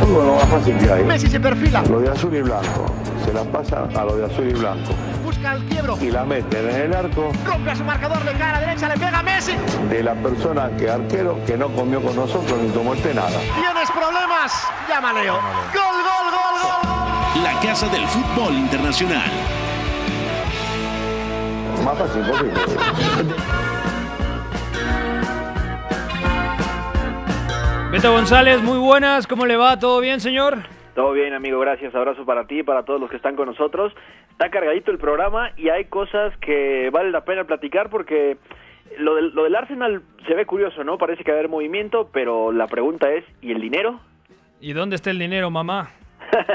Fútbol lo más fácil que hay. Messi se perfila. Lo de azul y blanco. Se la pasa a lo de azul y blanco. Busca el quiebro. Y la meten en el arco Rompe a su marcador, le cae a la derecha, le pega a Messi. de la persona que arquero que no comió con nosotros ni tomó té nada. ¿Tienes problemas? Llama Leo. Gol, gol, gol, gol, gol. La Casa del Fútbol Internacional. Más fácil posible. Beto González, muy buenas, ¿cómo le va? ¿Todo bien, señor? Todo bien, amigo, gracias. Abrazo para ti y para todos los que están con nosotros. Está cargadito el programa y hay cosas que vale la pena platicar porque lo del, lo del Arsenal se ve curioso, ¿no? Parece que va a haber movimiento, pero la pregunta es, ¿y el dinero? ¿Y dónde está el dinero, mamá?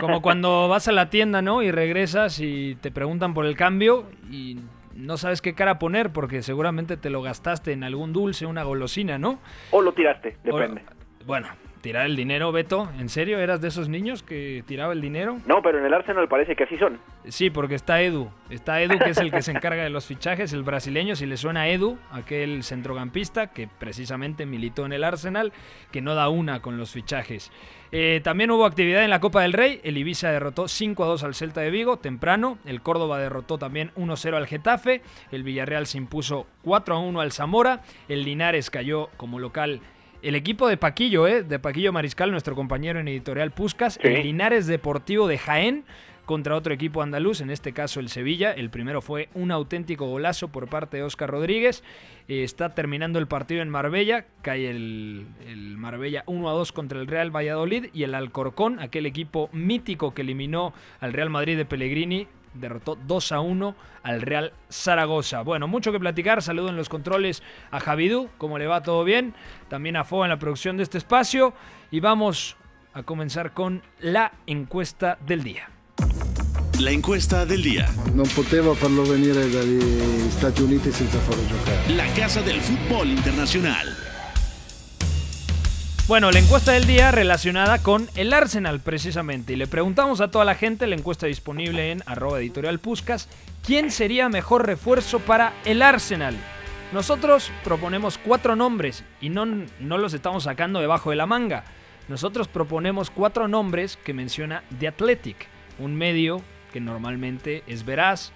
Como cuando vas a la tienda, ¿no? Y regresas y te preguntan por el cambio y no sabes qué cara poner porque seguramente te lo gastaste en algún dulce, una golosina, ¿no? ¿O lo tiraste? O- Depende. Bueno, tirar el dinero, Beto, ¿en serio eras de esos niños que tiraba el dinero? No, pero en el Arsenal parece que así son. Sí, porque está Edu. Está Edu, que es el que se encarga de los fichajes, el brasileño. Si le suena a Edu, aquel centrocampista que precisamente militó en el Arsenal, que no da una con los fichajes. Eh, también hubo actividad en la Copa del Rey. El Ibiza derrotó 5 a 2 al Celta de Vigo temprano. El Córdoba derrotó también 1 0 al Getafe. El Villarreal se impuso 4 a 1 al Zamora. El Linares cayó como local. El equipo de Paquillo, ¿eh? de Paquillo Mariscal, nuestro compañero en editorial Puscas. Sí. El Linares Deportivo de Jaén contra otro equipo andaluz, en este caso el Sevilla. El primero fue un auténtico golazo por parte de Oscar Rodríguez. Eh, está terminando el partido en Marbella. Cae el, el Marbella 1 a 2 contra el Real Valladolid. Y el Alcorcón, aquel equipo mítico que eliminó al Real Madrid de Pellegrini, derrotó 2 a 1 al Real Zaragoza. Bueno, mucho que platicar. Saludo en los controles a Javidú. ¿Cómo le va? ¿Todo bien? También a Fo en la producción de este espacio. Y vamos a comenzar con la encuesta del día. La encuesta del día. Non poteva farlo venire dagli Stati Uniti senza farlo giocare. La Casa del Fútbol Internacional. Bueno, la encuesta del día relacionada con el Arsenal precisamente. Y le preguntamos a toda la gente, la encuesta disponible en arroba editorial ¿quién sería mejor refuerzo para el Arsenal? Nosotros proponemos cuatro nombres y no, no los estamos sacando debajo de la manga. Nosotros proponemos cuatro nombres que menciona The Athletic, un medio que normalmente es veraz,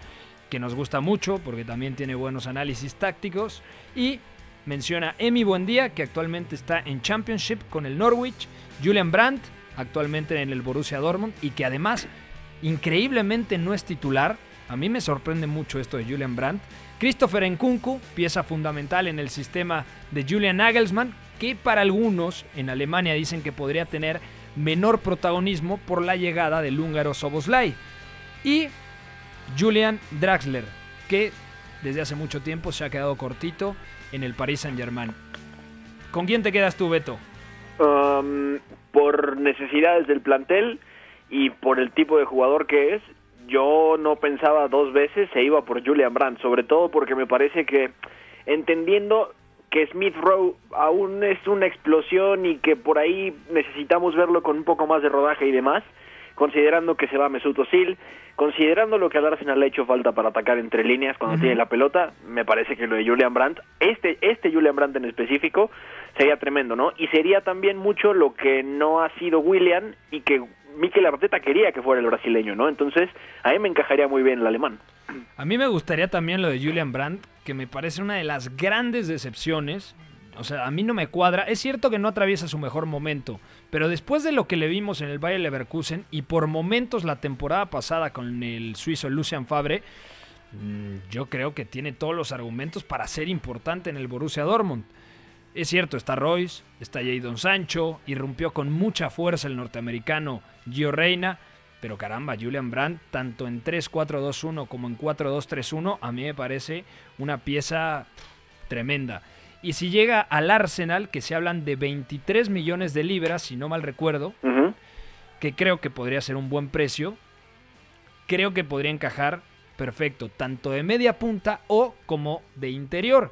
que nos gusta mucho porque también tiene buenos análisis tácticos y menciona Emi Buendía, que actualmente está en Championship con el Norwich, Julian Brandt, actualmente en el Borussia Dortmund y que además increíblemente no es titular. A mí me sorprende mucho esto de Julian Brandt. Christopher Nkunku, pieza fundamental en el sistema de Julian Nagelsmann, que para algunos en Alemania dicen que podría tener menor protagonismo por la llegada del húngaro Soboslai. Y Julian Draxler, que desde hace mucho tiempo se ha quedado cortito en el Paris Saint-Germain. ¿Con quién te quedas tú, Beto? Um, por necesidades del plantel y por el tipo de jugador que es, yo no pensaba dos veces se iba por Julian Brandt, sobre todo porque me parece que entendiendo que Smith Rowe aún es una explosión y que por ahí necesitamos verlo con un poco más de rodaje y demás, considerando que se va Mesut Özil, considerando lo que al Arsenal le ha hecho falta para atacar entre líneas cuando tiene la pelota, me parece que lo de Julian Brandt, este este Julian Brandt en específico sería tremendo, ¿no? Y sería también mucho lo que no ha sido William y que Mikel Arteta quería que fuera el brasileño, ¿no? Entonces, a mí me encajaría muy bien el alemán. A mí me gustaría también lo de Julian Brandt, que me parece una de las grandes decepciones. O sea, a mí no me cuadra. Es cierto que no atraviesa su mejor momento, pero después de lo que le vimos en el Bayer Leverkusen y por momentos la temporada pasada con el suizo Lucian Fabre, mm, yo creo que tiene todos los argumentos para ser importante en el Borussia Dortmund. Es cierto, está Royce, está Jadon Sancho, irrumpió con mucha fuerza el norteamericano Gio Reina, pero caramba, Julian Brandt, tanto en 3-4-2-1 como en 4-2-3-1, a mí me parece una pieza tremenda. Y si llega al Arsenal, que se hablan de 23 millones de libras, si no mal recuerdo, que creo que podría ser un buen precio, creo que podría encajar perfecto, tanto de media punta o como de interior.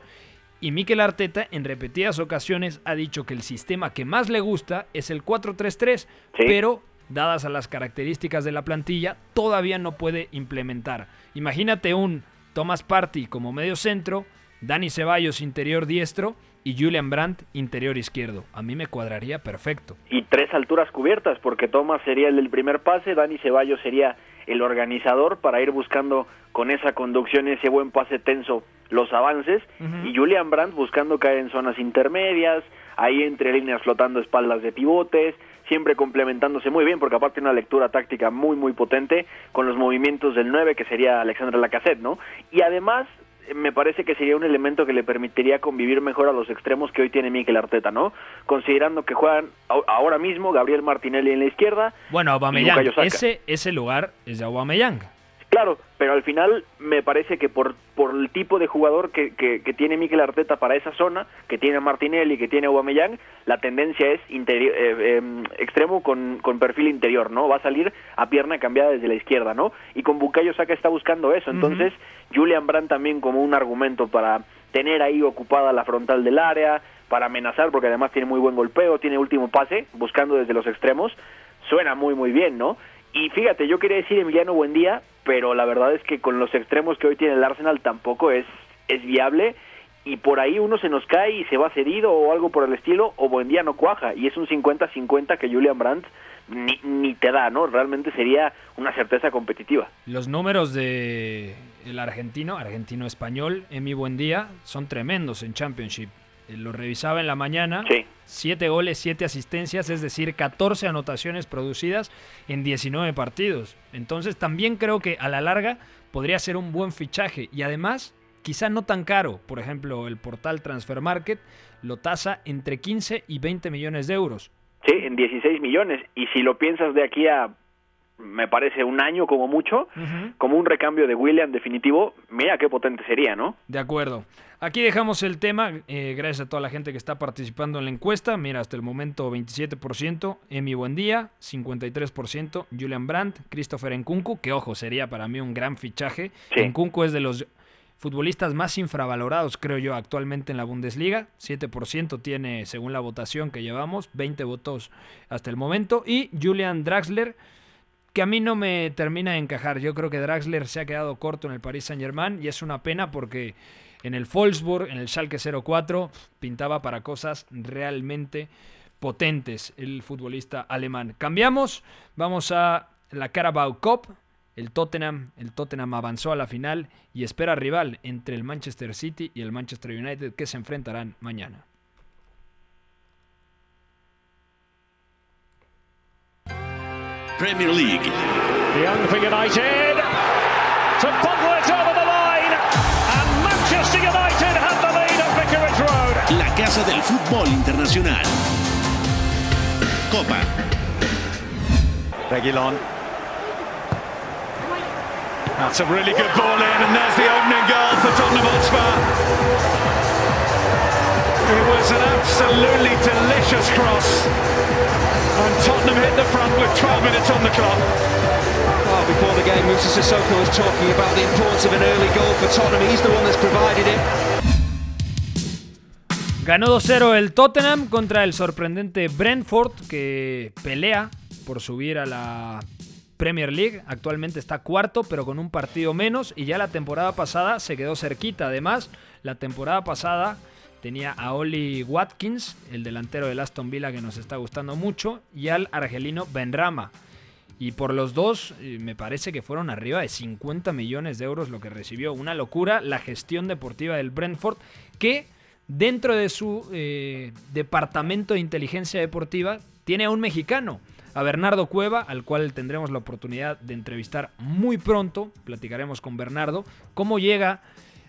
Y Mikel Arteta en repetidas ocasiones ha dicho que el sistema que más le gusta es el 4-3-3, Sí. pero dadas a las características de la plantilla, todavía no puede implementar. Imagínate un Thomas Party como medio centro, Dani Ceballos interior diestro y Julian Brandt interior izquierdo. A mí me cuadraría perfecto. Y tres alturas cubiertas, porque Thomas sería el del primer pase, Dani Ceballos sería el organizador para ir buscando con esa conducción, ese buen pase tenso, los avances, y Julian Brandt buscando caer en zonas intermedias, ahí entre líneas flotando espaldas de pivotes, siempre complementándose muy bien, porque aparte una lectura táctica muy, muy potente con los movimientos del 9, que sería Alexandre Lacassette, ¿no? Y además, me parece que sería un elemento que le permitiría convivir mejor a los extremos que hoy tiene Mikel Arteta, ¿no? Considerando que juegan ahora mismo Gabriel Martinelli en la izquierda. Bueno, Aubameyang, ese, ese lugar es de Aubameyang. Claro, pero al final me parece que por, por el tipo de jugador que, que, tiene Mikel Arteta para esa zona, que tiene Martinelli, que tiene Aubameyang, la tendencia es interior, eh, em, extremo con, con, perfil interior, ¿no? Va a salir a pierna cambiada desde la izquierda, ¿no? Y con Bukayo Saka está buscando eso, entonces Julian Brandt también como un argumento para tener ahí ocupada la frontal del área, para amenazar, porque además tiene muy buen golpeo, tiene último pase, buscando desde los extremos, suena muy muy bien, ¿no? Y fíjate, yo quería decir Emiliano Buendía, pero la verdad es que con los extremos que hoy tiene el Arsenal tampoco es, es viable y por ahí uno se nos cae y se va cedido o algo por el estilo o Buendía no cuaja y es un 50-50 que Julian Brandt ni, ni, te da, ¿no? Realmente sería una certeza competitiva. Los números de el argentino, argentino español, Emi Buendía, son tremendos en Championship. Eh, lo revisaba en la mañana. Sí. Siete goles, siete asistencias, es decir, 14 anotaciones producidas en 19 partidos. Entonces también creo que a la larga podría ser un buen fichaje y además quizá no tan caro. Por ejemplo, el portal Transfer Market lo tasa entre 15 y 20 millones de euros. Sí, en 16 millones. Y si lo piensas de aquí a me parece un año como mucho, como un recambio de William definitivo, mira qué potente sería, ¿no? De acuerdo. Aquí dejamos el tema, eh, gracias a toda la gente que está participando en la encuesta. Mira, hasta el momento 27%, Emi Buendía, 53%, Julian Brandt, Christopher Nkunku, que ojo, sería para mí un gran fichaje. Sí. Es de los futbolistas más infravalorados, creo yo, actualmente en la Bundesliga. 7% tiene, según la votación que llevamos, 20 votos hasta el momento. Y Julian Draxler, que a mí no me termina de encajar. Yo creo que Draxler se ha quedado corto en el Paris Saint-Germain y es una pena porque en el Wolfsburg, en el Schalke 04, pintaba para cosas realmente potentes el futbolista alemán. Cambiamos, vamos a la Carabao Cup. El Tottenham, el Tottenham avanzó a la final y espera rival entre el Manchester City y el Manchester United que se enfrentarán mañana. Premier League. Young for United. To bubble it over the line. And Manchester United have the lead at Vicarage Road. La casa del fútbol internacional. Copa. Reguilon. That's a really good ball in, and there's the opening goal for Tottenham Hotspur. It was an absolutely delicious cross. And Tottenham hit the front with 12 minutes on the clock. Well, before the game, Musa Sissoko was talking about the importance of an early goal for Tottenham. He's the one that's provided it. Ganó 2-0 el Tottenham contra el sorprendente Brentford que pelea por subir a la Premier League. Actualmente está cuarto, pero con un partido menos. Y ya la temporada pasada se quedó cerquita. Además, la temporada pasada Tenía a Oli Watkins, el delantero del Aston Villa que nos está gustando mucho, y al argelino Benrama. Y por los dos, eh, me parece que fueron arriba de 50 millones de euros lo que recibió. Una locura la gestión deportiva del Brentford, que dentro de su eh, departamento de inteligencia deportiva tiene a un mexicano, a Bernardo Cueva, al cual tendremos la oportunidad de entrevistar muy pronto. Platicaremos con Bernardo cómo llega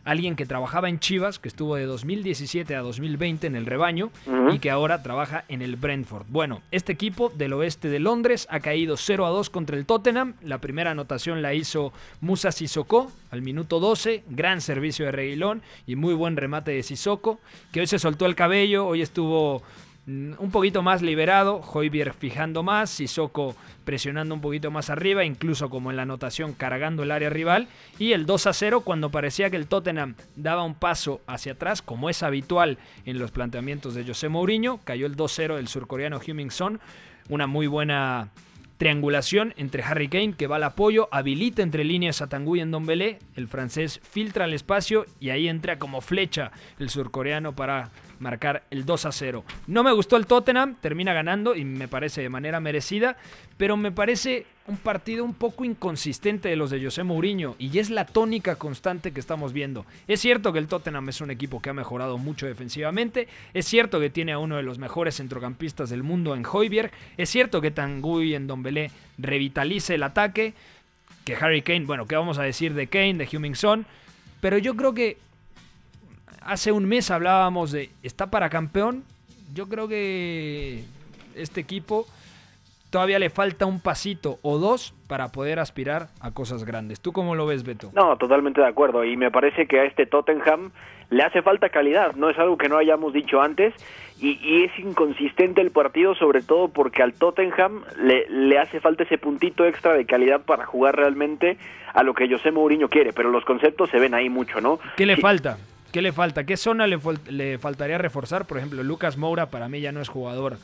alguien que trabajaba en Chivas, que estuvo de 2017 a 2020 en el rebaño y que ahora trabaja en el Brentford. Bueno, este equipo del oeste de Londres ha caído 0 a 2 contra el Tottenham. La primera anotación la hizo Musa Sissoko al minuto 12, gran servicio de Reguilón y muy buen remate de Sissoko, que hoy se soltó el cabello, hoy estuvo un poquito más liberado, Hoybier fijando más, Sissoko presionando un poquito más arriba, incluso como en la anotación cargando el área rival, y el 2 a 0 cuando parecía que el Tottenham daba un paso hacia atrás, como es habitual en los planteamientos de José Mourinho, cayó el 2-0 del surcoreano Heung-min una muy buena triangulación entre Harry Kane que va al apoyo, habilita entre líneas a Tanguy en Dombele, el francés filtra el espacio y ahí entra como flecha el surcoreano para marcar el 2 a 0. No me gustó el Tottenham, termina ganando y me parece de manera merecida, pero me parece un partido un poco inconsistente de los de José Mourinho y es la tónica constante que estamos viendo. Es cierto que el Tottenham es un equipo que ha mejorado mucho defensivamente, es cierto que tiene a uno de los mejores centrocampistas del mundo en Hoiberg, es cierto que Tanguy en Dombele revitaliza el ataque, que Harry Kane, bueno, ¿qué vamos a decir de Kane, de Huming Son? Pero yo creo que hace un mes hablábamos de, ¿está para campeón? Yo creo que este equipo todavía le falta un pasito o dos para poder aspirar a cosas grandes. ¿Tú cómo lo ves, Beto? No, totalmente de acuerdo. Y me parece que a este Tottenham le hace falta calidad. No es algo que no hayamos dicho antes. Y, es inconsistente el partido, sobre todo porque al Tottenham le, le, hace falta ese puntito extra de calidad para jugar realmente a lo que José Mourinho quiere. Pero los conceptos se ven ahí mucho, ¿no? ¿Qué le falta? ¿Qué le falta? ¿Qué zona le, le faltaría reforzar? Por ejemplo, Lucas Moura para mí ya no es jugador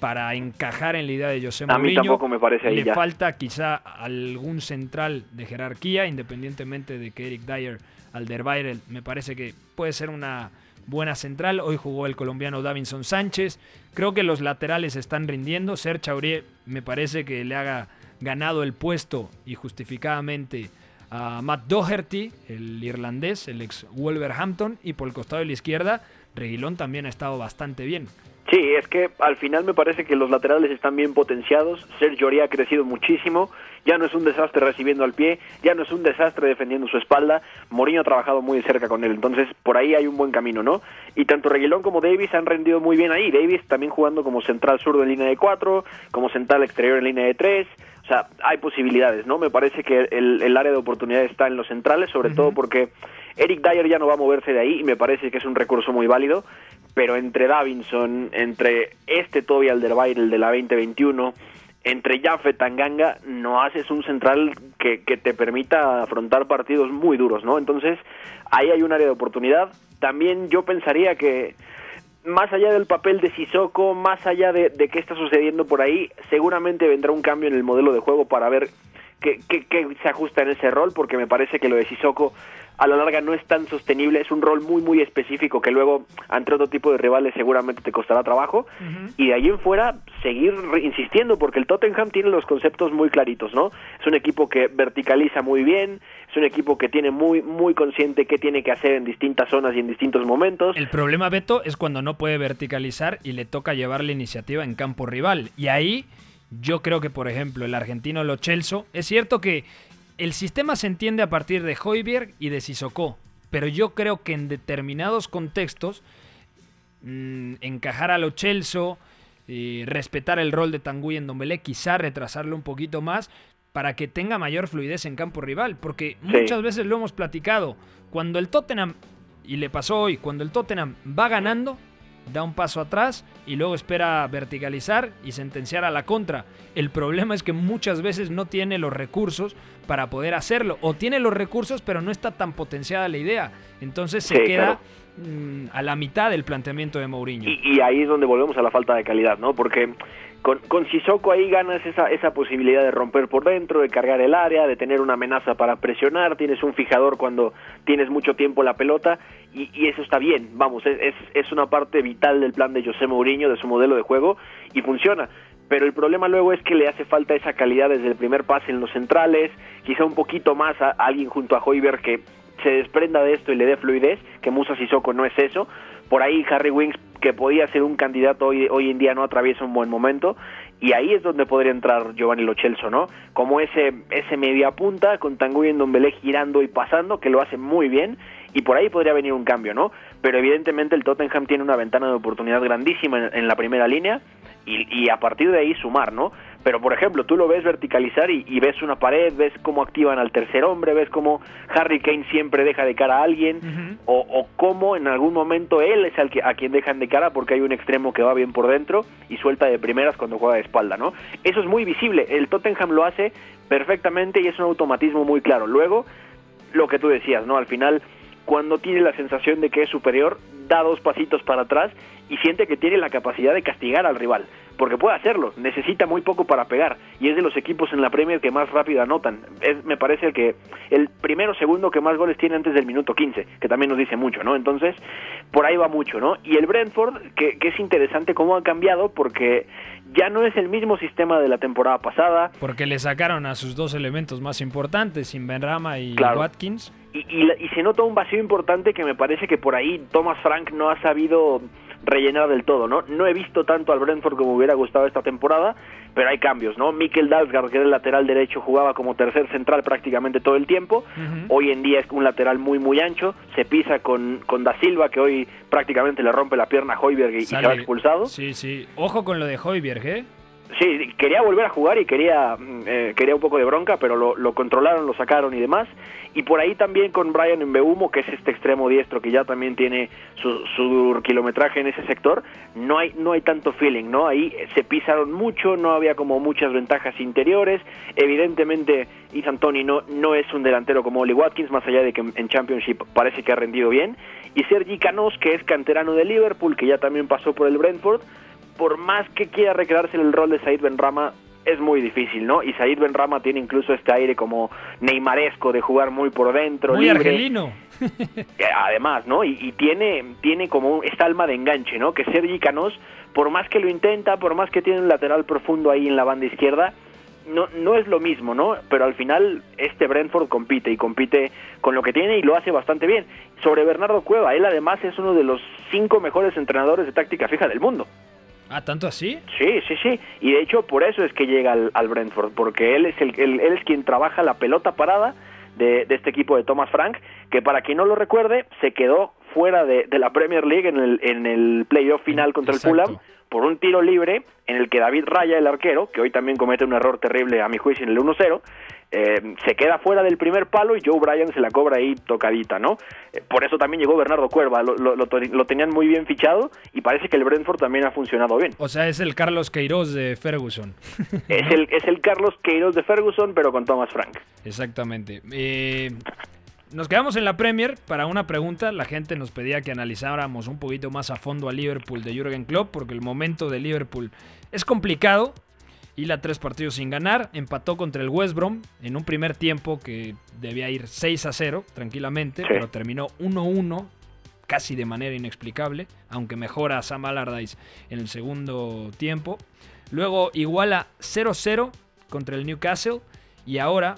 para encajar en la idea de José Mourinho. A mí tampoco me parece ahí Le falta quizá algún central de jerarquía, independientemente de que Eric Dyer, Alderweireld, me parece que puede ser una buena central. Hoy jugó el colombiano Davinson Sánchez. Creo que los laterales están rindiendo. Serge Aurier me parece que le haga ganado el puesto y justificadamente a Matt Doherty, el irlandés, el ex Wolverhampton, y por el costado de la izquierda, Reguilón también ha estado bastante bien. Sí, es que al final me parece que los laterales están bien potenciados. Sergio Aurier ha crecido muchísimo. Ya no es un desastre recibiendo al pie, ya no es un desastre defendiendo su espalda. Mourinho ha trabajado muy cerca con él, entonces por ahí hay un buen camino, ¿no? Y tanto Reguilón como Davis han rendido muy bien ahí. Davis también jugando como central zurdo en línea de cuatro, como central exterior en línea de tres. O sea, hay posibilidades, ¿no? Me parece que el, área de oportunidad está en los centrales, sobre todo porque Eric Dyer ya no va a moverse de ahí y me parece que es un recurso muy válido pero entre Davinson, entre este Toby Alderweireld de la 2021, entre Jaffe Tanganga, no haces un central que, que te permita afrontar partidos muy duros, ¿no? Entonces, ahí hay un área de oportunidad. También yo pensaría que más allá del papel de Sissoko, más allá de, de, qué está sucediendo por ahí, seguramente vendrá un cambio en el modelo de juego para ver qué, qué, qué se ajusta en ese rol, porque me parece que lo de Sissoko a la larga no es tan sostenible, es un rol muy muy específico que luego ante otro tipo de rivales seguramente te costará trabajo. Y de ahí en fuera seguir insistiendo porque el Tottenham tiene los conceptos muy claritos, ¿no? Es un equipo que verticaliza muy bien, es un equipo que tiene muy muy consciente qué tiene que hacer en distintas zonas y en distintos momentos. El problema Beto es cuando no puede verticalizar y le toca llevar la iniciativa en campo rival y ahí yo creo que por ejemplo el argentino Lo Celso, es cierto que el sistema se entiende a partir de Hoiberg y de Sissoko, pero yo creo que en determinados contextos mm, encajar a Lo Celso, eh, respetar el rol de Tanguy en Dombele, quizá retrasarlo un poquito más para que tenga mayor fluidez en campo rival, porque muchas veces lo hemos platicado, cuando el Tottenham, y le pasó hoy, cuando el Tottenham va ganando, da un paso atrás y luego espera verticalizar y sentenciar a la contra. El problema es que muchas veces no tiene los recursos para poder hacerlo, o tiene los recursos pero no está tan potenciada la idea. Entonces se queda mm, a la mitad del planteamiento de Mourinho. Y, y, ahí es donde volvemos a la falta de calidad, ¿no? Porque con, con Sissoko ahí ganas esa, esa posibilidad de romper por dentro, de cargar el área, de tener una amenaza para presionar, tienes un fijador cuando tienes mucho tiempo la pelota y, y eso está bien, vamos, es, es, una parte vital del plan de José Mourinho, de su modelo de juego y funciona. Pero el problema luego es que le hace falta esa calidad desde el primer pase en los centrales, quizá un poquito más a, alguien junto a Hoiberg que se desprenda de esto y le dé fluidez, que Musa Sissoko no es eso. Por ahí Harry Winks que podía ser un candidato hoy, hoy en día no atraviesa un buen momento y ahí es donde podría entrar Giovanni Lochelso, ¿no? Como ese ese media punta con Tanguy en Dombele girando y pasando que lo hace muy bien y por ahí podría venir un cambio, ¿no? Pero evidentemente el Tottenham tiene una ventana de oportunidad grandísima en, la primera línea y, y, a partir de ahí sumar, ¿no? Pero, por ejemplo, tú lo ves verticalizar y, ves una pared, ves cómo activan al tercer hombre, ves cómo Harry Kane siempre deja de cara a alguien, o, o, cómo en algún momento él es al que, a quien dejan de cara porque hay un extremo que va bien por dentro y suelta de primeras cuando juega de espalda, ¿no? Eso es muy visible. El Tottenham lo hace perfectamente y es un automatismo muy claro. Luego, lo que tú decías, ¿no? Al final cuando tiene la sensación de que es superior, da dos pasitos para atrás y siente que tiene la capacidad de castigar al rival. Porque puede hacerlo, necesita muy poco para pegar y es de los equipos en la Premier que más rápido anotan. Es, me parece el que el primero segundo que más goles tiene antes del minuto 15, que también nos dice mucho, ¿no? Entonces, por ahí va mucho, ¿no? Y el Brentford, que, que es interesante cómo ha cambiado porque ya no es el mismo sistema de la temporada pasada. Porque le sacaron a sus dos elementos más importantes, Benrama y Watkins. Y, y, y, se nota un vacío importante que me parece que por ahí Thomas Frank no ha sabido rellenar del todo, ¿no? No he visto tanto al Brentford como me hubiera gustado esta temporada, pero hay cambios, ¿no? Mikel Dalsgaard, que era el lateral derecho, jugaba como tercer central prácticamente todo el tiempo. Uh -huh. Hoy en día es un lateral muy, muy ancho. Se pisa con, con Da Silva, que hoy prácticamente le rompe la pierna a Hoiberg y se va expulsado. Sí, sí. Ojo con lo de Hoiberg, ¿eh? Sí, quería volver a jugar y quería, eh, quería un poco de bronca, pero lo, lo, controlaron, lo sacaron y demás. Y por ahí también con Brian Mbeumo, que es este extremo diestro que ya también tiene su, su, kilometraje en ese sector, no hay, no hay tanto feeling, ¿no? Ahí se pisaron mucho, no había como muchas ventajas interiores. Evidentemente, Ethan Tony no, no es un delantero como Oli Watkins, más allá de que en Championship parece que ha rendido bien. Y Sergi Canos, que es canterano de Liverpool, que ya también pasó por el Brentford, por más que quiera recrearse en el rol de Said Benrama, es muy difícil, ¿no? Y Said Benrama tiene incluso este aire como neymaresco de jugar muy por dentro. Muy libre. argelino. Además, ¿no? Y, y, tiene, tiene como esta alma de enganche, ¿no? Que Sergi Canos, por más que lo intenta, por más que tiene un lateral profundo ahí en la banda izquierda, no, no es lo mismo, ¿no? Pero al final este Brentford compite y compite con lo que tiene y lo hace bastante bien. Sobre Bernardo Cueva, él además es uno de los cinco mejores entrenadores de táctica fija del mundo. Ah, ¿tanto así? Sí, sí, sí. Y de hecho por eso es que llega al, al Brentford, porque él es, el, él, él es quien trabaja la pelota parada de, de, este equipo de Thomas Frank, que para quien no lo recuerde, se quedó fuera de, de la Premier League en el, en el playoff final contra Exacto. el Fulham por un tiro libre en el que David Raya, el arquero, que hoy también comete un error terrible a mi juicio en el 1-0, eh, se queda fuera del primer palo y Joe Bryan se la cobra ahí tocadita, ¿no? Eh, por eso también llegó Bernardo Cuerva, lo, lo, lo, tenían muy bien fichado y parece que el Brentford también ha funcionado bien. O sea, es el Carlos Queiroz de Ferguson. es, el, es el Carlos Queiroz de Ferguson, pero con Thomas Frank. Exactamente. Eh, nos quedamos en la Premier para una pregunta. La gente nos pedía que analizáramos un poquito más a fondo a Liverpool de Jürgen Klopp, porque el momento de Liverpool es complicado. Y la tres partidos sin ganar. Empató contra el West Brom en un primer tiempo que debía ir 6 a 0 tranquilamente, sí. pero terminó 1-1 casi de manera inexplicable, aunque mejora a Sam Allardyce en el segundo tiempo. Luego iguala 0-0 contra el Newcastle y ahora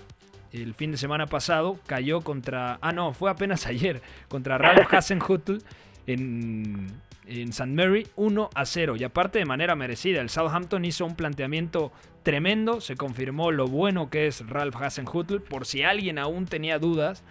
el fin de semana pasado cayó contra. Ah, no, fue apenas ayer. Contra Ralph Hasenhutl en, en St. Mary 1 a 0. Y aparte de manera merecida. El Southampton hizo un planteamiento tremendo. Se confirmó lo bueno que es Ralph Hasenhutl. Por si alguien aún tenía dudas.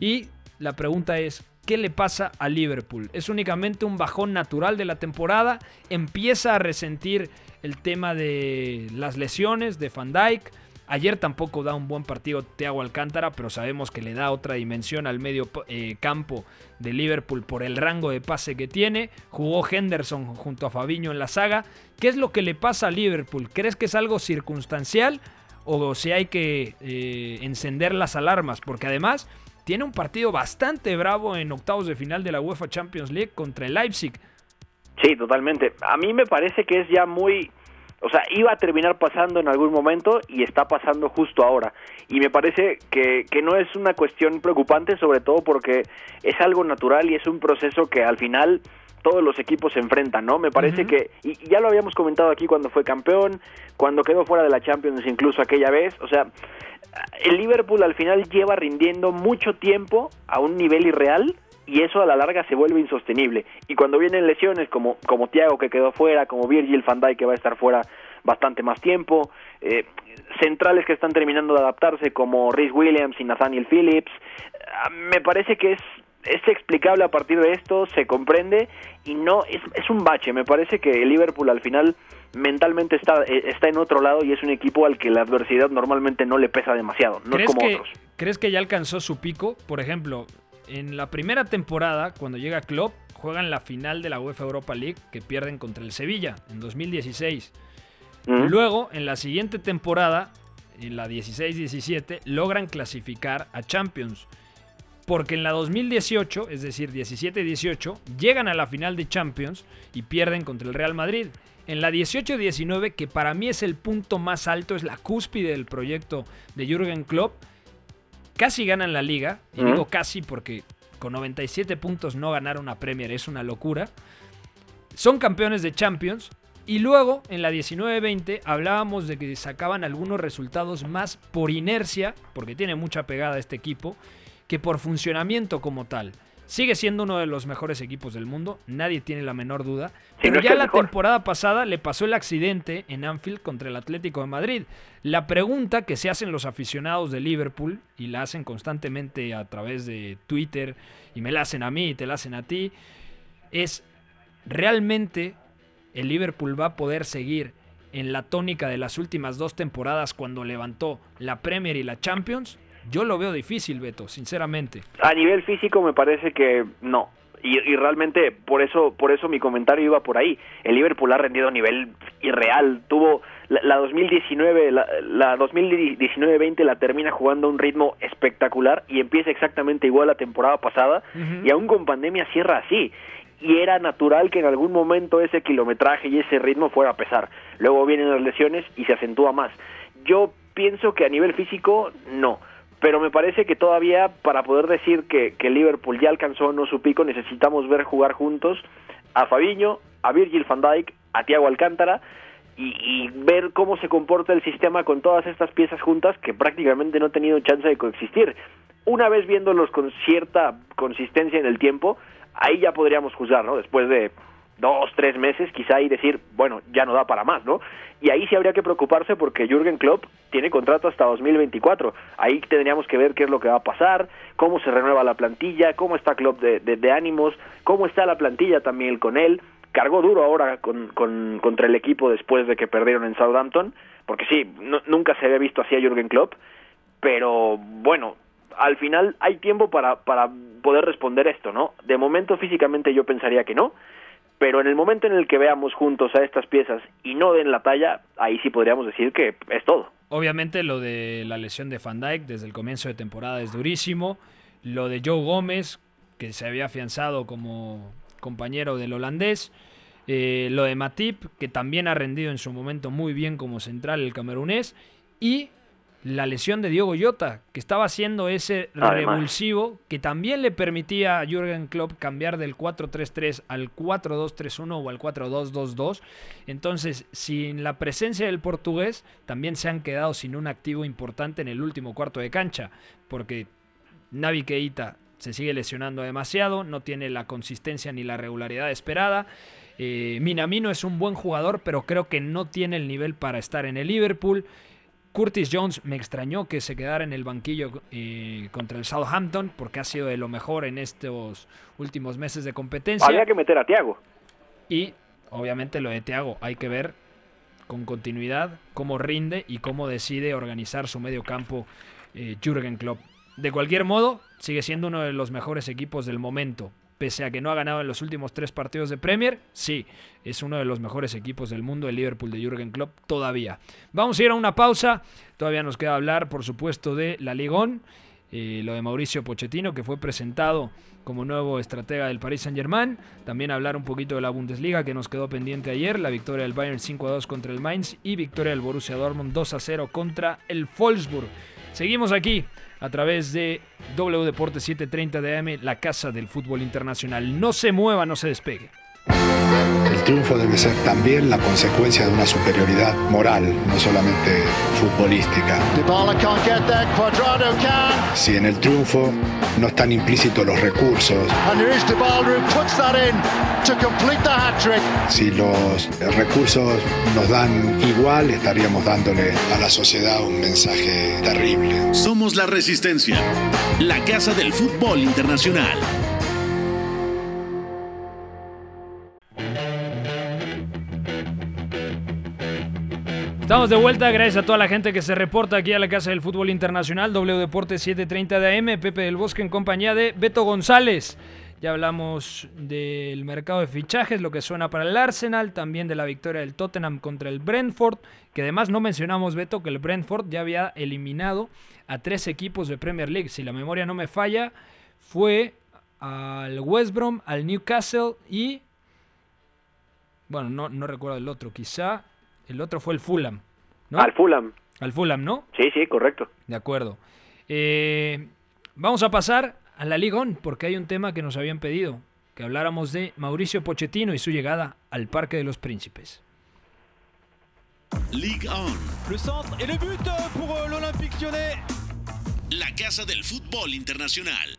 Y la pregunta es. ¿Qué le pasa a Liverpool? ¿Es únicamente un bajón natural de la temporada? ¿Empieza a resentir el tema de las lesiones de Van Dyke? Ayer tampoco da un buen partido Thiago Alcántara, pero sabemos que le da otra dimensión al medio eh, campo de Liverpool por el rango de pase que tiene. Jugó Henderson junto a Fabiño en la saga. ¿Qué es lo que le pasa a Liverpool? ¿Crees que es algo circunstancial o si hay que eh, encender las alarmas? Porque además tiene un partido bastante bravo en octavos de final de la UEFA Champions League contra el Leipzig. Sí, totalmente. A mí me parece que es ya muy o sea, iba a terminar pasando en algún momento y está pasando justo ahora. Y me parece que, que, no es una cuestión preocupante, sobre todo porque es algo natural y es un proceso que al final todos los equipos se enfrentan, ¿no? Me parece uh -huh. que, y ya lo habíamos comentado aquí cuando fue campeón, cuando quedó fuera de la Champions incluso aquella vez, o sea, el Liverpool al final lleva rindiendo mucho tiempo a un nivel irreal y eso a la larga se vuelve insostenible. Y cuando vienen lesiones como, como Thiago que quedó fuera, como Virgil van Dijk que va a estar fuera bastante más tiempo, eh, centrales que están terminando de adaptarse como Rhys Williams y Nathaniel Phillips, me parece que es es explicable a partir de esto, se comprende y no es, es un bache. Me parece que el Liverpool al final mentalmente está, está en otro lado y es un equipo al que la adversidad normalmente no le pesa demasiado, no es como que, otros. ¿Crees que ya alcanzó su pico? Por ejemplo, en la primera temporada, cuando llega Klopp, juegan la final de la UEFA Europa League que pierden contra el Sevilla en 2016. Uh -huh. Luego, en la siguiente temporada, en la 16-17, logran clasificar a Champions. Porque en la 2018, es decir, 17-18, llegan a la final de Champions y pierden contra el Real Madrid. En la 18-19, que para mí es el punto más alto, es la cúspide del proyecto de Jürgen Klopp, casi ganan la liga. Y digo casi porque con 97 puntos no ganar una Premier es una locura. Son campeones de Champions. Y luego, en la 19-20, hablábamos de que sacaban algunos resultados más por inercia, porque tiene mucha pegada este equipo, que por funcionamiento como tal. Sigue siendo uno de los mejores equipos del mundo, nadie tiene la menor duda. Sí, pero no ya la mejor. temporada pasada le pasó el accidente en Anfield contra el Atlético de Madrid. La pregunta que se hacen los aficionados de Liverpool, y la hacen constantemente a través de Twitter, y me la hacen a mí y te la hacen a ti, es, ¿realmente el Liverpool va a poder seguir en la tónica de las últimas dos temporadas cuando levantó la Premier y la Champions? Yo lo veo difícil, Beto, sinceramente. A nivel físico me parece que no. Y, y realmente por eso por eso mi comentario iba por ahí. El Liverpool ha rendido a nivel irreal. Tuvo la, la 2019, la, la 2019-20 la termina jugando a un ritmo espectacular y empieza exactamente igual la temporada pasada y aún con pandemia cierra así. Y era natural que en algún momento ese kilometraje y ese ritmo fuera a pesar. Luego vienen las lesiones y se acentúa más. Yo pienso que a nivel físico no pero me parece que todavía para poder decir que, Liverpool ya alcanzó no su pico necesitamos ver jugar juntos a Fabiño, a Virgil van Dijk, a Thiago Alcántara y, y ver cómo se comporta el sistema con todas estas piezas juntas que prácticamente no han tenido chance de coexistir. Una vez viéndolos con cierta consistencia en el tiempo, ahí ya podríamos juzgar, ¿no? Después de dos, tres meses, quizá y decir, bueno, ya no da para más, ¿no? Y ahí sí habría que preocuparse porque Jürgen Klopp tiene contrato hasta 2024. Ahí tendríamos que ver qué es lo que va a pasar, cómo se renueva la plantilla, cómo está Klopp de, de- ánimos, cómo está la plantilla también con él. Cargó duro ahora con, con- contra el equipo después de que perdieron en Southampton, porque sí, no- nunca se había visto así a Jürgen Klopp, pero bueno, al final hay tiempo para, para poder responder esto, ¿no? De momento físicamente yo pensaría que no, pero en el momento en el que veamos juntos a estas piezas y no den la talla, ahí sí podríamos decir que es todo. Obviamente lo de la lesión de Van Dijk desde el comienzo de temporada es durísimo. Lo de Joe Gómez, que se había afianzado como compañero del holandés. Eh, lo de Matip, que también ha rendido en su momento muy bien como central el camerunés. Y la lesión de Diogo Jota, que estaba haciendo ese Además. revulsivo que también le permitía a Jürgen Klopp cambiar del 4-3-3 al 4-2-3-1 o al 4-2-2-2. Entonces, sin la presencia del portugués, también se han quedado sin un activo importante en el último cuarto de cancha, porque Navi Keita se sigue lesionando demasiado, no tiene la consistencia ni la regularidad esperada. Eh, Minamino es un buen jugador, pero creo que no tiene el nivel para estar en el Liverpool. Curtis Jones me extrañó que se quedara en el banquillo eh, contra el Southampton porque ha sido de lo mejor en estos últimos meses de competencia. Habría que meter a Thiago. Y obviamente lo de Thiago, hay que ver con continuidad cómo rinde y cómo decide organizar su medio campo eh, Jürgen Klopp. De cualquier modo, sigue siendo uno de los mejores equipos del momento. Pese a que no ha ganado en los últimos tres partidos de Premier, sí, es uno de los mejores equipos del mundo, el Liverpool de Jürgen Klopp, todavía. Vamos a ir a una pausa. Todavía nos queda hablar, por supuesto, de la Ligón. Eh, lo de Mauricio Pochettino, que fue presentado como nuevo estratega del Paris Saint-Germain. También hablar un poquito de la Bundesliga, que nos quedó pendiente ayer. La victoria del Bayern 5 a 2 contra el Mainz y victoria del Borussia Dortmund 2 a 0 contra el Wolfsburg. Seguimos aquí a través de W Deportes 730 de AM, la casa del fútbol internacional. No se mueva, no se despegue. El triunfo debe ser también la consecuencia de una superioridad moral, no solamente futbolística. Si en el triunfo no están implícitos los recursos, si los recursos nos dan igual, estaríamos dándole a la sociedad un mensaje terrible. Somos la resistencia, la casa del fútbol internacional. Estamos de vuelta, gracias a toda la gente que se reporta aquí a la Casa del Fútbol Internacional, W Deportes 730 de AM, Pepe del Bosque en compañía de Beto González. Ya hablamos del mercado de fichajes, lo que suena para el Arsenal, también de la victoria del Tottenham contra el Brentford, que además no mencionamos, Beto, que el Brentford ya había eliminado a tres equipos de Premier League. Si la memoria no me falla, fue al West Brom, al Newcastle y Bueno, no, no recuerdo el otro. Quizá el otro fue el Fulham. ¿no? Al Fulham. Al Fulham, ¿no? Sí, sí, correcto. De acuerdo. Eh, vamos a pasar a la Liga On, porque hay un tema que nos habían pedido, que habláramos de Mauricio Pochettino y su llegada al Parque de los Príncipes. Ligue 1. Le centre et le but pour euh, l'Olympique lyonnais. La casa del fútbol internacional.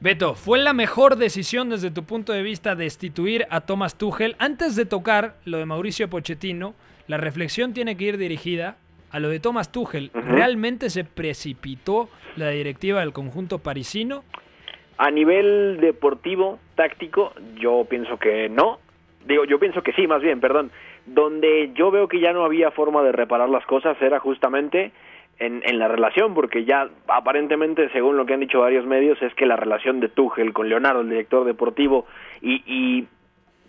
Beto, ¿fue la mejor decisión desde tu punto de vista destituir a Thomas Tuchel? Antes de tocar lo de Mauricio Pochettino, la reflexión tiene que ir dirigida a lo de Thomas Tuchel. ¿Realmente se precipitó la directiva del conjunto parisino? A nivel deportivo, táctico, yo pienso que no. Digo, yo pienso que sí, más bien, perdón. Donde yo veo que ya no había forma de reparar las cosas era justamente en, en, la relación, porque ya aparentemente, según lo que han dicho varios medios, es que la relación de Tuchel con Leonardo, el director deportivo, y, y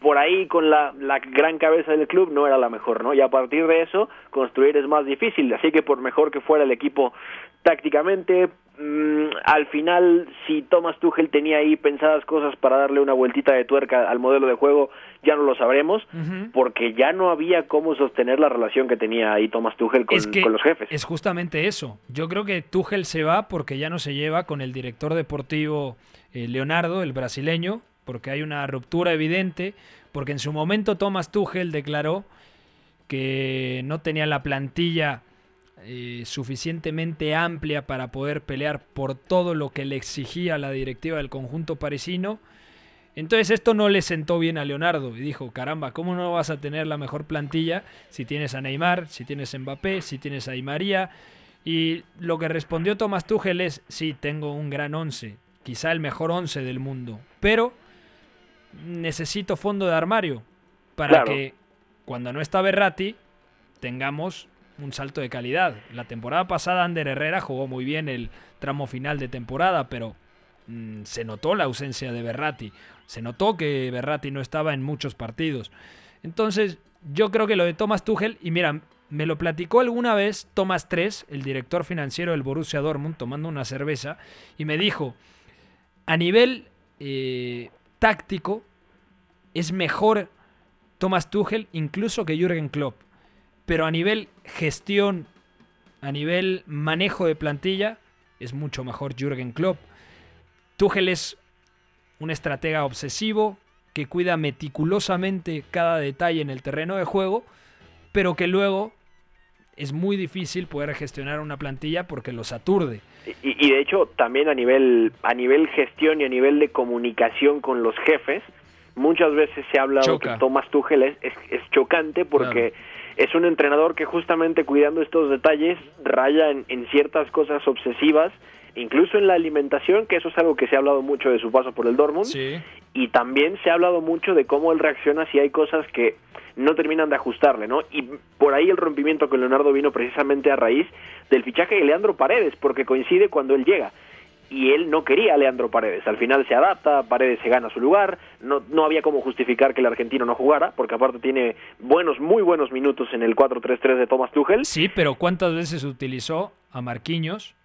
por ahí con la, la, gran cabeza del club no era la mejor, ¿no? Y a partir de eso, construir es más difícil, así que por mejor que fuera el equipo tácticamente, mmm, al final, si Thomas Tuchel tenía ahí pensadas cosas para darle una vueltita de tuerca al modelo de juego, ya no lo sabremos, uh -huh. porque ya no había cómo sostener la relación que tenía ahí Thomas Tuchel con, es que con los jefes. Es justamente eso. Yo creo que Tuchel se va porque ya no se lleva con el director deportivo eh, Leonardo, el brasileño, porque hay una ruptura evidente, porque en su momento Thomas Tuchel declaró que no tenía la plantilla eh, suficientemente amplia para poder pelear por todo lo que le exigía la directiva del conjunto parisino. Entonces esto no le sentó bien a Leonardo y dijo, caramba, ¿cómo no vas a tener la mejor plantilla si tienes a Neymar, si tienes a Mbappé, si tienes a Di María? Y lo que respondió Thomas Tuchel es, sí, tengo un gran once, quizá el mejor once del mundo, pero necesito fondo de armario para claro. que cuando no está Berratti tengamos un salto de calidad. La temporada pasada Ander Herrera jugó muy bien el tramo final de temporada, pero mmm, se notó la ausencia de Berratti. Se notó que Berratti no estaba en muchos partidos. Entonces, yo creo que lo de Thomas Tuchel, y mira, me lo platicó alguna vez Thomas Tres, el director financiero del Borussia Dortmund, tomando una cerveza, y me dijo, a nivel eh, táctico, es mejor Thomas Tuchel incluso que Jürgen Klopp. Pero a nivel gestión, a nivel manejo de plantilla, es mucho mejor Jürgen Klopp. Tuchel es un estratega obsesivo que cuida meticulosamente cada detalle en el terreno de juego, pero que luego es muy difícil poder gestionar una plantilla porque los aturde. Y, y, de hecho también a nivel a nivel gestión y a nivel de comunicación con los jefes, muchas veces se ha hablado Choca. que Thomas Tuchel es, es, es chocante porque Claro. es un entrenador que justamente cuidando estos detalles raya en, en ciertas cosas obsesivas, incluso en la alimentación, que eso es algo que se ha hablado mucho de su paso por el Dortmund, Sí. y también se ha hablado mucho de cómo él reacciona si hay cosas que no terminan de ajustarle, ¿no? Y por ahí el rompimiento con Leonardo vino precisamente a raíz del fichaje de Leandro Paredes, porque coincide cuando él llega. Y él no quería a Leandro Paredes. Al final se adapta, Paredes se gana su lugar. No, no había como justificar que el argentino no jugara, porque aparte tiene buenos, muy buenos minutos en el 4-3-3 de Thomas Tuchel. Sí, pero ¿cuántas veces utilizó a Marquinhos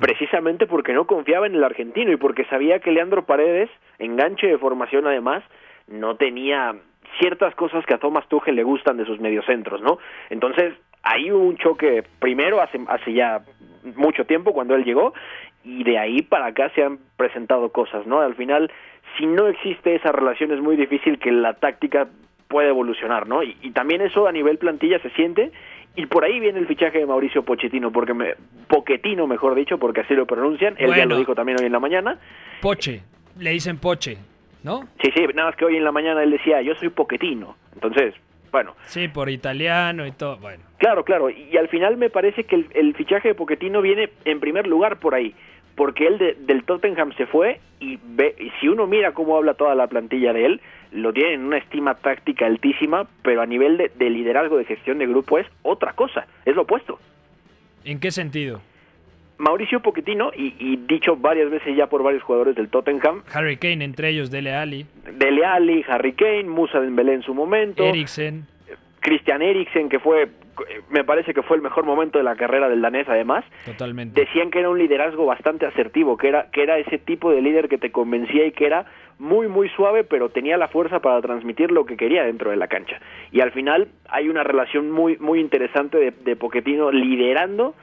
de? Precisamente porque no confiaba en el argentino y porque sabía que Leandro Paredes, enganche de formación además, no tenía ciertas cosas que a Thomas Tuchel le gustan de sus mediocentros, ¿no? Entonces, hay un choque primero hace, hace ya mucho tiempo cuando él llegó y de ahí para acá se han presentado cosas, ¿no? Al final, si no existe esa relación es muy difícil que la táctica pueda evolucionar, ¿no? Y también eso a nivel plantilla se siente y por ahí viene el fichaje de Mauricio Pochettino, porque me, Poquetino, mejor dicho, porque así lo pronuncian, él ya Bueno. lo dijo también hoy en la mañana. Poche, le dicen Poche, ¿no? Sí, sí, nada más que hoy en la mañana él decía, yo soy Poquetino. Entonces, bueno, Sí, por italiano y todo. Bueno, Claro, claro, y, al final me parece que el, el fichaje de Poquetino viene en primer lugar por ahí, porque él de- del Tottenham se fue y, ve, y si uno mira cómo habla toda la plantilla de él, lo tiene en una estima táctica altísima, pero a nivel de, de liderazgo de gestión de grupo es otra cosa, es lo opuesto. ¿en qué sentido? Mauricio Poquetino, y, y dicho varias veces ya por varios jugadores del Tottenham, Harry Kane, entre ellos Dele Alli, Dele Alli, Harry Kane, Musa Dembélé en su momento, Eriksen. Christian Eriksen, que fue, me parece que fue el mejor momento de la carrera del danés además, Totalmente. decían que era un liderazgo bastante asertivo, que era, que era ese tipo de líder que te convencía y que era muy, muy suave, pero tenía la fuerza para transmitir lo que quería dentro de la cancha. Y al final hay una relación muy, muy interesante de, de Pochettino liderando